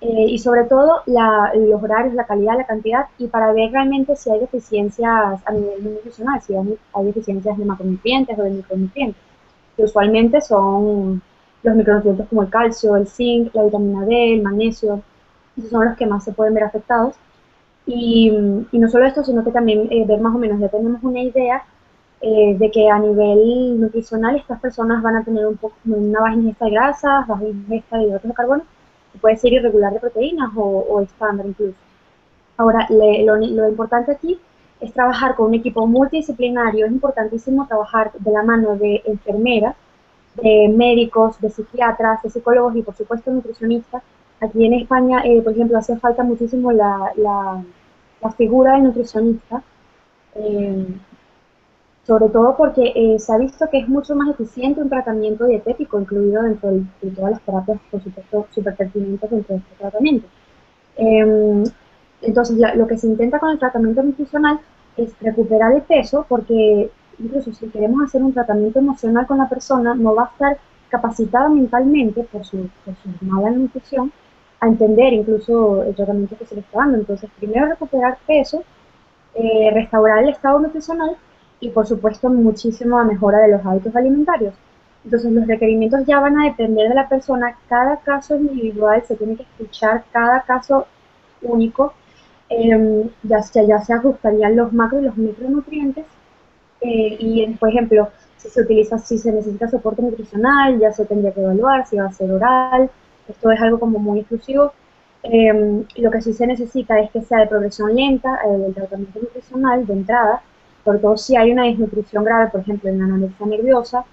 eh, y sobre todo los horarios, la calidad, la cantidad y para ver realmente si hay deficiencias a nivel nutricional, si hay, deficiencias de macronutrientes o de micronutrientes, que usualmente son los micronutrientes como el calcio, el zinc, la vitamina D, el magnesio, esos son los que más se pueden ver afectados. Y, no solo esto, sino que también eh, ver más o menos, ya tenemos una idea eh, de que a nivel nutricional estas personas van a tener un poco, una baja ingesta de grasas, baja ingesta de hidratos de carbono, puede ser irregular de proteínas o, estándar incluso. Ahora, lo, importante aquí es trabajar con un equipo multidisciplinario, es importantísimo trabajar de la mano de enfermeras, de médicos, de psiquiatras, de psicólogos y por supuesto nutricionistas. Aquí en España, eh, por ejemplo, hace falta muchísimo la, figura del nutricionista. Eh, sobre todo porque eh, se ha visto que es mucho más eficiente un tratamiento dietético incluido dentro de, todas las terapias, por supuesto, súper pertinentes dentro de este tratamiento. Em, entonces, lo que se intenta con el tratamiento nutricional es recuperar el peso porque incluso si queremos hacer un tratamiento emocional con la persona, no va a estar capacitada mentalmente por su, por su mala nutrición a entender incluso el tratamiento que se le está dando. Entonces, primero recuperar peso, eh, restaurar el estado nutricional y por supuesto muchísima mejora de los hábitos alimentarios. Entonces los requerimientos ya van a depender de la persona, cada caso individual se tiene que escuchar, cada caso único, em, ya, ya se ajustarían los macro y los micronutrientes eh, y por ejemplo, si se utiliza, si se necesita soporte nutricional, ya se tendría que evaluar si va a ser oral, esto es algo como muy exclusivo. Em, lo que sí se necesita es que sea de progresión lenta eh, el tratamiento nutricional de entrada, sobre todo si hay una desnutrición grave, por ejemplo, en la anorexia nerviosa,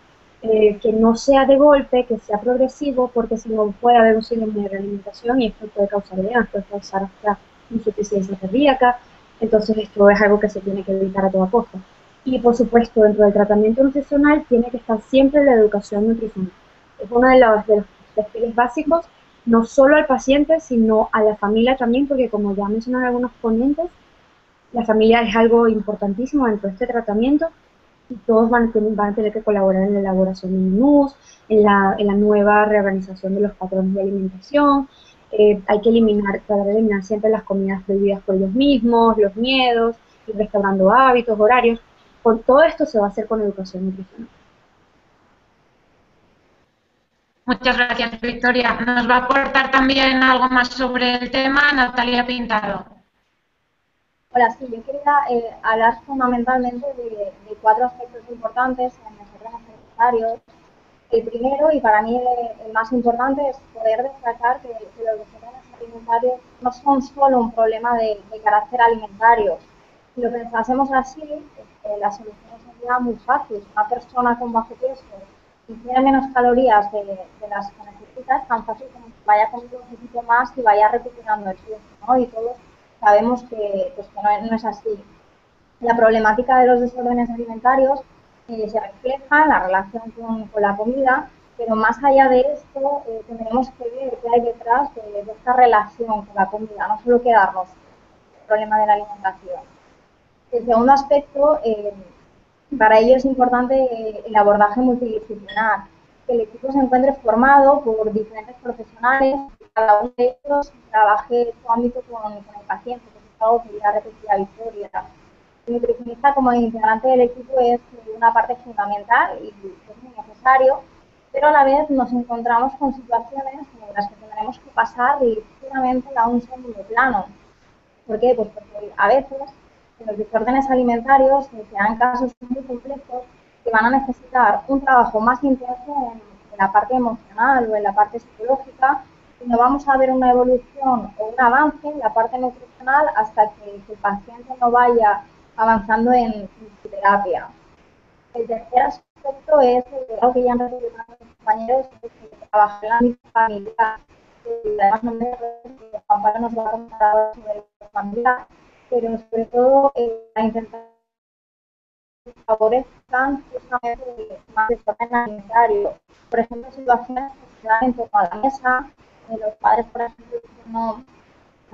eh, que no sea de golpe, que sea progresivo, porque si no puede haber un síndrome de realimentación y esto puede causar edemas, puede causar hasta insuficiencia cardíaca, entonces esto es algo que se tiene que evitar a toda costa. Y por supuesto, dentro del tratamiento nutricional tiene que estar siempre la educación nutricional. Es uno de los, de los perfiles básicos, no solo al paciente, sino a la familia también, porque como ya mencionaron algunos ponentes, la familia es algo importantísimo dentro de este tratamiento y todos van a, tener, van a tener que colaborar en la elaboración de menús, en la, en la nueva reorganización de los patrones de alimentación. Eh, hay que eliminar, tratar de eliminar siempre las comidas prohibidas por ellos mismos, los miedos, ir restaurando hábitos, horarios. Por todo esto se va a hacer con educación nutricional. Muchas gracias, Victoria. Nos va a aportar también algo más sobre el tema Natalia Pintado. Hola, sí, yo quería eh, hablar fundamentalmente de, cuatro aspectos importantes en órganos alimentarios. El primero, y para mí el, más importante, es poder destacar que, los desórdenes alimentarios no son solo un problema de, carácter alimentario. Si lo pensásemos así, eh, la solución sería muy fácil. Una persona con bajo peso tiene menos calorías de, las que necesita, es tan fácil como que vaya comiendo un poquito más y vaya recuperando el peso, ¿no? Y todos sabemos que, pues, no, es así. La problemática de los desórdenes alimentarios eh, se refleja en la relación con, la comida, pero más allá de esto, eh, tendremos que ver qué hay detrás de, esta relación con la comida, no solo quedarnos el problema de la alimentación. El segundo aspecto, eh, para ello es importante el abordaje multidisciplinar, que el equipo se encuentre formado por diferentes profesionales cada uno de ellos trabaje su ámbito con, el paciente, que es algo que ya repetía Victoria. El nutricionista como integrante del equipo es una parte fundamental y es muy necesario, pero a la vez nos encontramos con situaciones en las que tendremos que pasar ligeramente a un segundo plano. ¿Por qué? Pues porque a veces en los desórdenes alimentarios se dan casos muy complejos que van a necesitar un trabajo más intenso en la parte emocional o en la parte psicológica no vamos a ver una evolución o un avance en la parte nutricional hasta que, el paciente no vaya avanzando en, su terapia. El tercer aspecto es algo que ya han referido los compañeros, es que trabajar en la misma familia. Además, no me Pablo nos va a contar sobre la familia, pero sobre todo eh, a intentar favorezcan justamente más desorden alimentario. Por ejemplo, situaciones que se dan en torno a la mesa, los padres, por ejemplo, no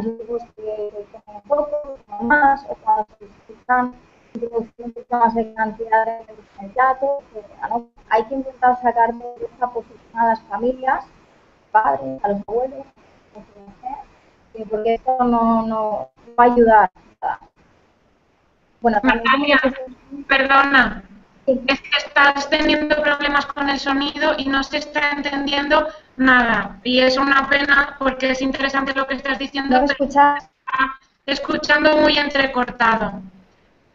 hijos que, comen poco, más, o cuando se necesitan introducir un poquito más de cantidad de el plato, ¿no? hay que intentar sacar de esta posición a las familias, padres, a los abuelos, porque esto no, no, va a ayudar. Bueno, también perdona, es que estás teniendo problemas con el sonido y no se está entendiendo nada. Y es una pena porque es interesante lo que estás diciendo. ¿No escuchas? Escuchando muy entrecortado.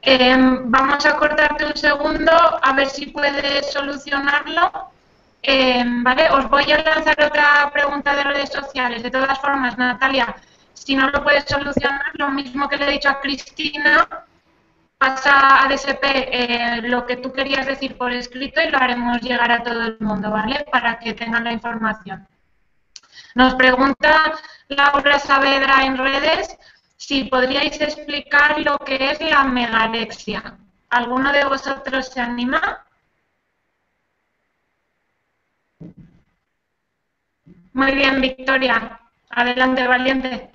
Em, vamos a cortarte un segundo a ver si puedes solucionarlo. Em, vale, os voy a lanzar otra pregunta de redes sociales. De todas formas, Natalia, si no lo puedes solucionar, lo mismo que le he dicho a Cristina, pasa a DSP eh, lo que tú querías decir por escrito y lo haremos llegar a todo el mundo, ¿vale? Para que tengan la información. Nos pregunta Laura Saavedra en redes si podríais explicar lo que es la megalexia. ¿Alguno de vosotros se anima? Muy bien, Victoria. Adelante, valiente.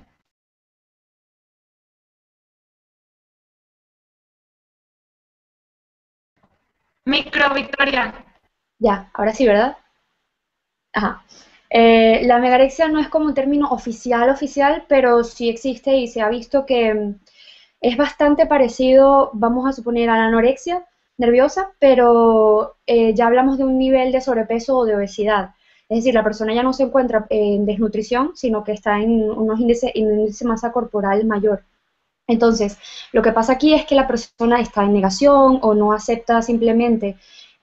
Micro, Victoria. Ya, ahora sí, ¿verdad? Ajá. Eh, la megarexia no es como un término oficial, oficial, pero sí existe y se ha visto que mm, es bastante parecido, vamos a suponer, a la anorexia nerviosa, pero eh, ya hablamos de un nivel de sobrepeso o de obesidad. Es decir, la persona ya no se encuentra en desnutrición, sino que está en unos índices, en un índice de masa corporal mayor. Entonces, lo que pasa aquí es que la persona está en negación o no acepta simplemente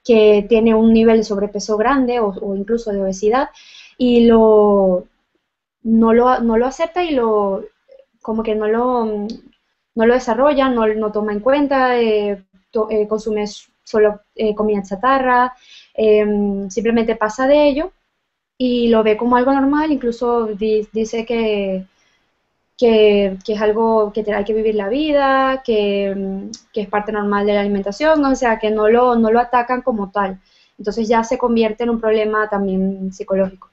que tiene un nivel de sobrepeso grande o, incluso de obesidad y lo, no, lo, acepta y lo como que no lo, lo desarrolla, no, no toma en cuenta, eh, eh, consume solo eh, comida chatarra, em, simplemente pasa de ello y lo ve como algo normal, incluso dice que que, es algo que hay que vivir la vida, que, es parte normal de la alimentación, o sea, que no lo, no lo atacan como tal. Entonces ya se convierte en un problema también psicológico.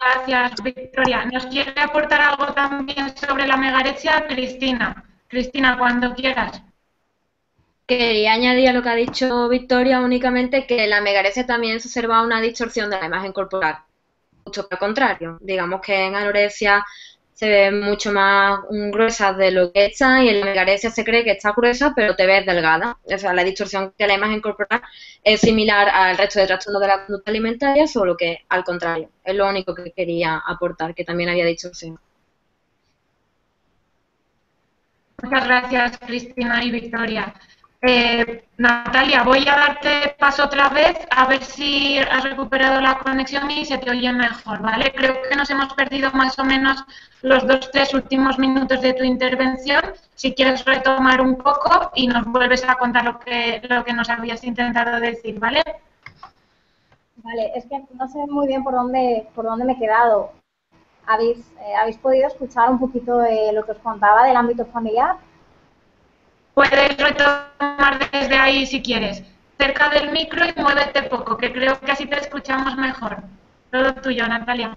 Gracias, Victoria. ¿Nos quiere aportar algo también sobre la megarexia? Cristina. Cristina, cuando quieras. Quería añadir a lo que ha dicho Victoria únicamente que la megarexia también se observa una distorsión de la imagen corporal mucho al contrario. Digamos que en anorexia se ven mucho más gruesas de lo que están y en la se cree que está gruesa pero te ves delgada. O sea, la distorsión que la imagen corporal es similar al resto de trastornos de la conducta alimentaria, solo que al contrario. Es lo único que quería aportar, que también había distorsión. Muchas gracias, Cristina y Victoria. Eh, Natalia, voy a darte paso otra vez a ver si has recuperado la conexión y se te oye mejor, ¿vale? Creo que nos hemos perdido más o menos los dos, tres últimos minutos de tu intervención. Si quieres retomar un poco y nos vuelves a contar lo que, lo que nos habías intentado decir, ¿vale? Vale, es que no sé muy bien por dónde, por dónde me he quedado. ¿Habéis, eh, ¿Habéis podido escuchar un poquito lo que os contaba del ámbito familiar? Puedes retomar desde ahí si quieres. Cerca del micro y muévete poco, que creo que así te escuchamos mejor. Todo tuyo, Natalia.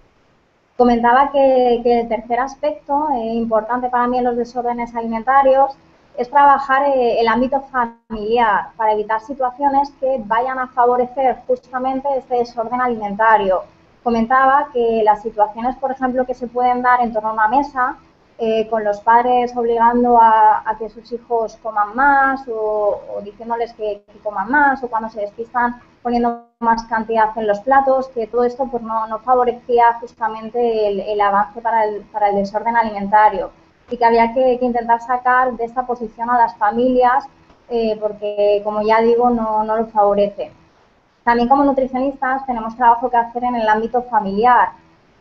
Comentaba que, el tercer aspecto eh, importante para mí en los desórdenes alimentarios es trabajar eh, el ámbito familiar para evitar situaciones que vayan a favorecer justamente este desorden alimentario. Comentaba que las situaciones, por ejemplo, que se pueden dar en torno a una mesa, eh, con los padres obligando a, que sus hijos coman más o, diciéndoles que, coman más o cuando se despistan poniendo más cantidad en los platos, que todo esto pues no, favorecía justamente el, avance para el, para el, desorden alimentario y que había que, intentar sacar de esta posición a las familias eh, porque, como ya digo, no, no lo favorece. También como nutricionistas tenemos trabajo que hacer en el ámbito familiar.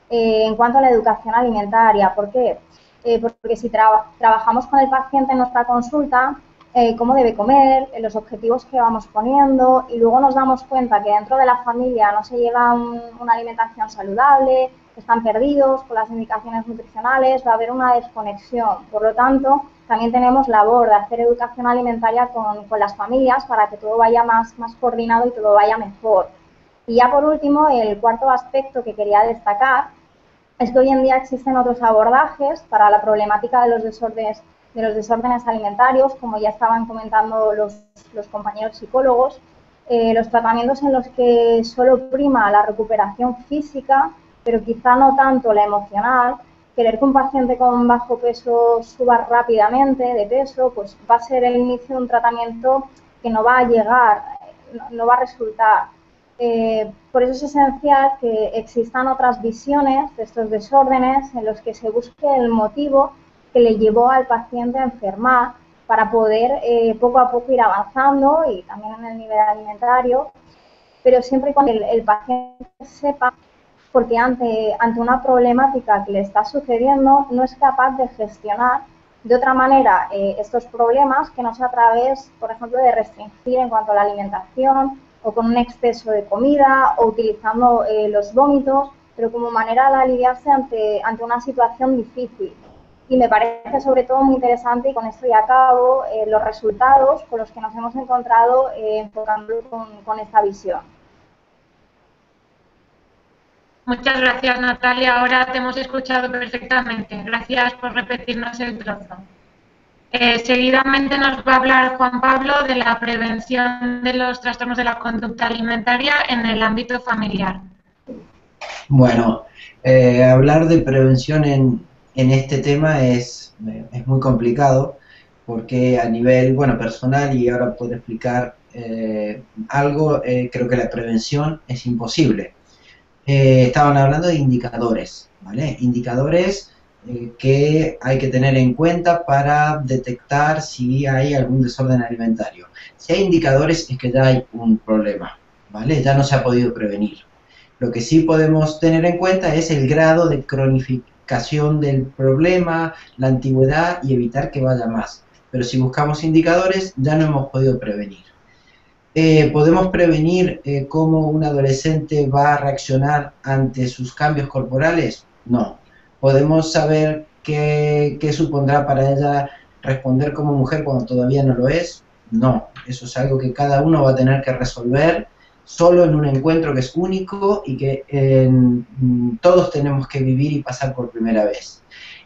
Eh, en cuanto a la educación alimentaria, ¿por qué? Eh, porque si trabajamos con el paciente en nuestra consulta, eh, cómo debe comer, eh, los objetivos que vamos poniendo y luego nos damos cuenta que dentro de la familia no se lleva una alimentación saludable, están perdidos con las indicaciones nutricionales, va a haber una desconexión. Por lo tanto, también tenemos labor de hacer educación alimentaria con, con las familias para que todo vaya más, más coordinado y todo vaya mejor. Y ya por último, el cuarto aspecto que quería destacar es que hoy en día existen otros abordajes para la problemática de los desórdenes, de los desórdenes alimentarios, como ya estaban comentando los, compañeros psicólogos, eh, los tratamientos en los que solo prima la recuperación física, pero quizá no tanto la emocional. Querer que un paciente con bajo peso suba rápidamente de peso, pues va a ser el inicio de un tratamiento que no va a llegar, no va a resultar. Eh, por eso es esencial que existan otras visiones de estos desórdenes en los que se busque el motivo que le llevó al paciente a enfermar para poder eh, poco a poco ir avanzando y también en el nivel alimentario, pero siempre y cuando el, paciente sepa, porque ante, ante una problemática que le está sucediendo no es capaz de gestionar de otra manera eh, estos problemas que no sea a través, por ejemplo, de restringir en cuanto a la alimentación, o con un exceso de comida o utilizando eh, los vómitos, pero como manera de aliviarse ante, ante una situación difícil. Y me parece sobre todo muy interesante, y con esto ya acabo, eh, los resultados con los que nos hemos encontrado eh, enfocando con, con esta visión. Muchas gracias, Natalia. Ahora te hemos escuchado perfectamente. Gracias por repetirnos el trozo. Eh, seguidamente nos va a hablar Juan Pablo de la prevención de los trastornos de la conducta alimentaria en el ámbito familiar. Bueno, eh, hablar de prevención en, en este tema es, es, muy complicado porque a nivel bueno personal y ahora puedo explicar eh, algo, creo que la prevención es imposible. estaban hablando de indicadores, ¿vale? Indicadores eh, que hay que tener en cuenta para detectar si hay algún desorden alimentario. Si hay indicadores es que ya hay un problema, ¿vale? Ya no se ha podido prevenir. Lo que sí podemos tener en cuenta es el grado de cronificación del problema, la antigüedad y evitar que vaya más. Pero si buscamos indicadores ya no hemos podido prevenir. Eh, ¿Podemos prevenir eh, cómo un adolescente va a reaccionar ante sus cambios corporales? No, ¿Podemos saber qué, supondrá para ella responder como mujer cuando todavía no lo es? No, eso es algo que cada uno va a tener que resolver solo en un encuentro que es único y que todos tenemos que vivir y pasar por primera vez.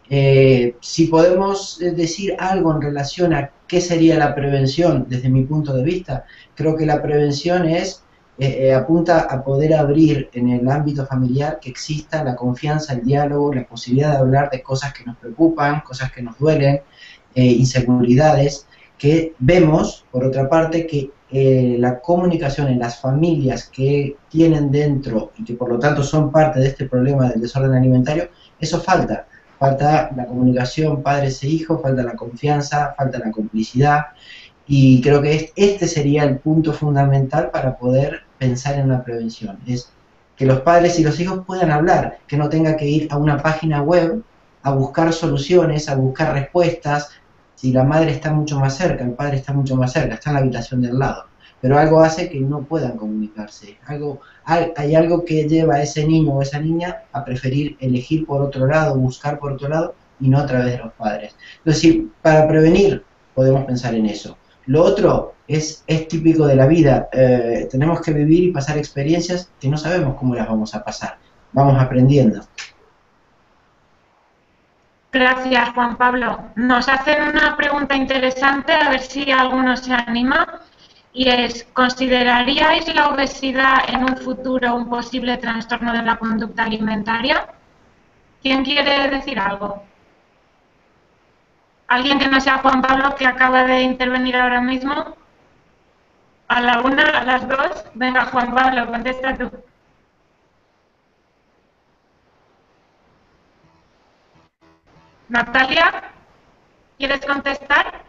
Eh, si podemos eh, decir algo en relación a qué sería la prevención desde mi punto de vista, creo que la prevención es eh, apunta a poder abrir en el ámbito familiar que exista la confianza, el diálogo, la posibilidad de hablar de cosas que nos preocupan, cosas que nos duelen, inseguridades, que vemos, por otra parte, que la comunicación en las familias que tienen dentro y que por lo tanto son parte de este problema del desorden alimentario, eso falta. Falta la comunicación padres e hijos, falta la confianza, falta la complicidad. Y creo que este sería el punto fundamental para poder pensar en la prevención. Es que los padres y los hijos puedan hablar, que no tenga que ir a una página web a buscar soluciones, a buscar respuestas. Si la madre está mucho más cerca, el padre está mucho más cerca, está en la habitación del lado pero algo hace que no puedan comunicarse. Algo, hay algo que lleva a ese niño o esa niña a preferir elegir por otro lado, buscar por otro lado y no a través de los padres. Entonces, para prevenir podemos pensar en eso. Lo otro es, típico de la vida. Eh, tenemos que vivir y pasar experiencias que no sabemos cómo las vamos a pasar. Vamos aprendiendo. Gracias, Juan Pablo. Nos hacen una pregunta interesante, a ver si alguno se anima y es, ¿consideraríais la obesidad en un futuro un posible trastorno de la conducta alimentaria? ¿Quién quiere decir algo? ¿Alguien que no sea Juan Pablo que acaba de intervenir ahora mismo? ¿A la una, a las dos? Venga, Juan Pablo, contesta tú. Natalia, ¿quieres contestar?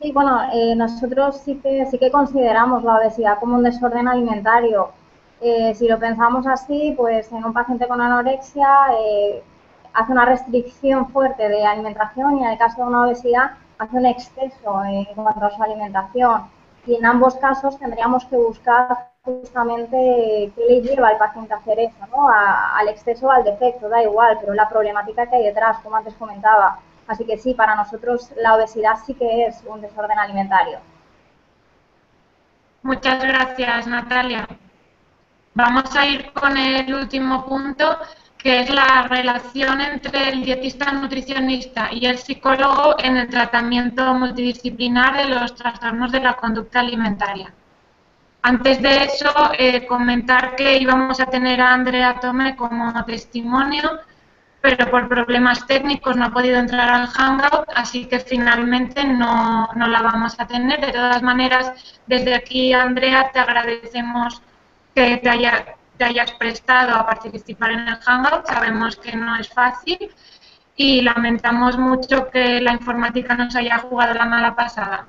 Sí, bueno, eh, nosotros sí que, sí que consideramos la obesidad como un desorden alimentario. Eh, si lo pensamos así, pues en un paciente con anorexia eh, hace una restricción fuerte de alimentación y en el caso de una obesidad hace un exceso en cuanto a su alimentación. Y en ambos casos tendríamos que buscar justamente qué le lleva al paciente a hacer eso, ¿no? al exceso o al defecto, da igual, pero la problemática que hay detrás, como antes comentaba. Así que sí, para nosotros la obesidad sí que es un desorden alimentario. Muchas gracias, Natalia. Vamos a ir con el último punto, que es la relación entre el dietista nutricionista y el psicólogo en el tratamiento multidisciplinar de los trastornos de la conducta alimentaria. Antes de eso, eh, comentar que íbamos a tener a Andrea Tome como testimonio pero por problemas técnicos no ha podido entrar al Hangout, así que finalmente no, no la vamos a tener. De todas maneras, desde aquí, Andrea, te agradecemos que te, haya, te hayas prestado a participar en el Hangout. Sabemos que no es fácil y lamentamos mucho que la informática nos haya jugado la mala pasada.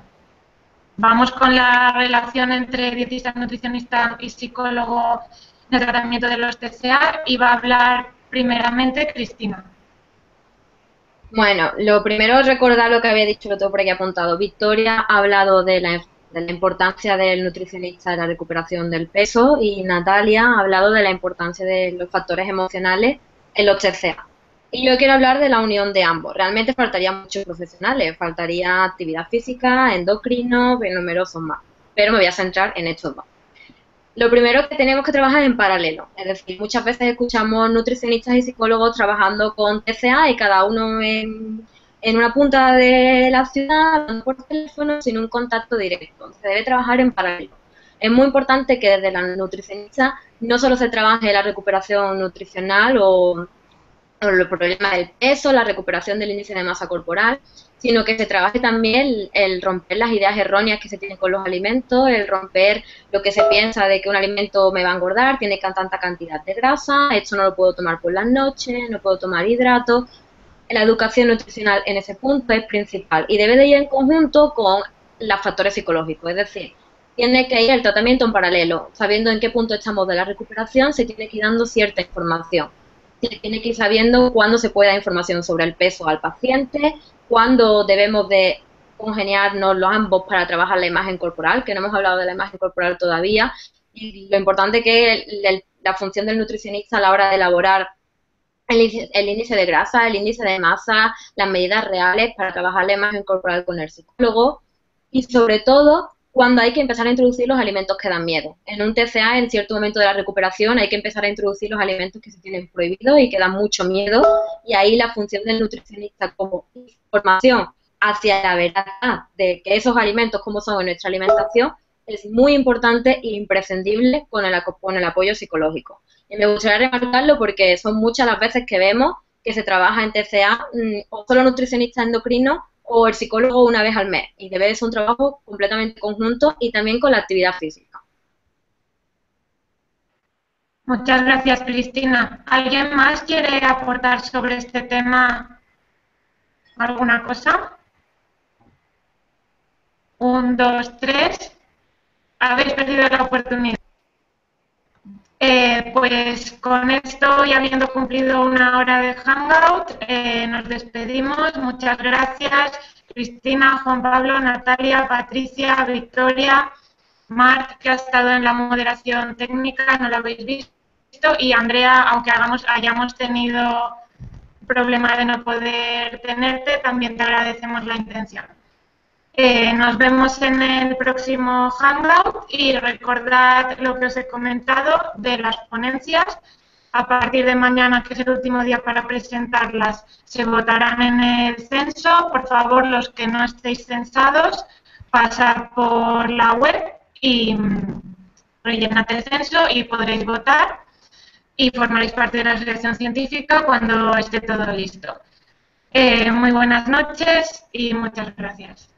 Vamos con la relación entre dietista, nutricionista y psicólogo en el tratamiento de los TCA y va a hablar Primeramente, Cristina. Bueno, lo primero es recordar lo que había dicho, tengo por aquí apuntado. Victoria ha hablado de la, de la importancia del nutricionista en la recuperación del peso y Natalia ha hablado de la importancia de los factores emocionales en los TCA. Y yo quiero hablar de la unión de ambos. Realmente faltarían muchos profesionales, faltaría actividad física, endocrino, numerosos más. Pero me voy a centrar en estos dos. Lo primero que tenemos que trabajar en paralelo, es decir, muchas veces escuchamos nutricionistas y psicólogos trabajando con TCA y cada uno en, una punta de la ciudad, por teléfono, sin un contacto directo. Se debe trabajar en paralelo. Es muy importante que desde la nutricionista no solo se trabaje la recuperación nutricional o los problemas del peso, la recuperación del índice de masa corporal, sino que se trabaje también el, romper las ideas erróneas que se tienen con los alimentos, el romper lo que se piensa de que un alimento me va a engordar, tiene tanta cantidad de grasa, esto no lo puedo tomar por las noches, no puedo tomar hidratos. La educación nutricional en ese punto es principal y debe de ir en conjunto con los factores psicológicos, es decir, tiene que ir el tratamiento en paralelo, sabiendo en qué punto estamos de la recuperación, se tiene que ir dando cierta información. Se tiene que ir sabiendo cuándo se puede dar información sobre el peso al paciente, cuándo debemos de congeniarnos los ambos para trabajar la imagen corporal, que no hemos hablado de la imagen corporal todavía, y lo importante que es la función del nutricionista a la hora de elaborar el, el, índice de grasa, el índice de masa, las medidas reales para trabajar la imagen con el psicólogo y sobre todo cuando hay que empezar a introducir los alimentos que dan miedo. En un TCA, en cierto momento de la recuperación, hay que empezar a introducir los alimentos que se tienen prohibidos y que dan mucho miedo. Y ahí la función del nutricionista como información hacia la verdad de que esos alimentos, como son en nuestra alimentación, es muy importante e imprescindible con el, con el apoyo psicológico. Y me gustaría remarcarlo porque son muchas las veces que vemos que se trabaja en TCA mm, o solo nutricionista endocrino o el psicólogo una vez al mes. Y debe ser un trabajo completamente conjunto y también con la actividad física. Muchas gracias, Cristina. ¿Alguien más quiere aportar sobre este tema alguna cosa? Un, dos, tres. Habéis perdido la oportunidad. Eh, pues con esto y habiendo cumplido una hora de Hangout, eh, nos despedimos. Muchas gracias, Cristina, Juan Pablo, Natalia, Patricia, Victoria, Marc, que ha estado en la moderación técnica, no lo habéis visto, y Andrea, aunque hayamos tenido problema de no poder tenerte, también te agradecemos la intención. Eh, nos vemos en el próximo Hangout y recordad lo que os he comentado de las ponencias. A partir de mañana, que es el último día para presentarlas, se votarán en el censo. Por favor, los que no estéis censados, pasad por la web y mm, rellenad el censo y podréis votar y formaréis parte de la asociación científica cuando esté todo listo. Eh, muy buenas noches y muchas gracias.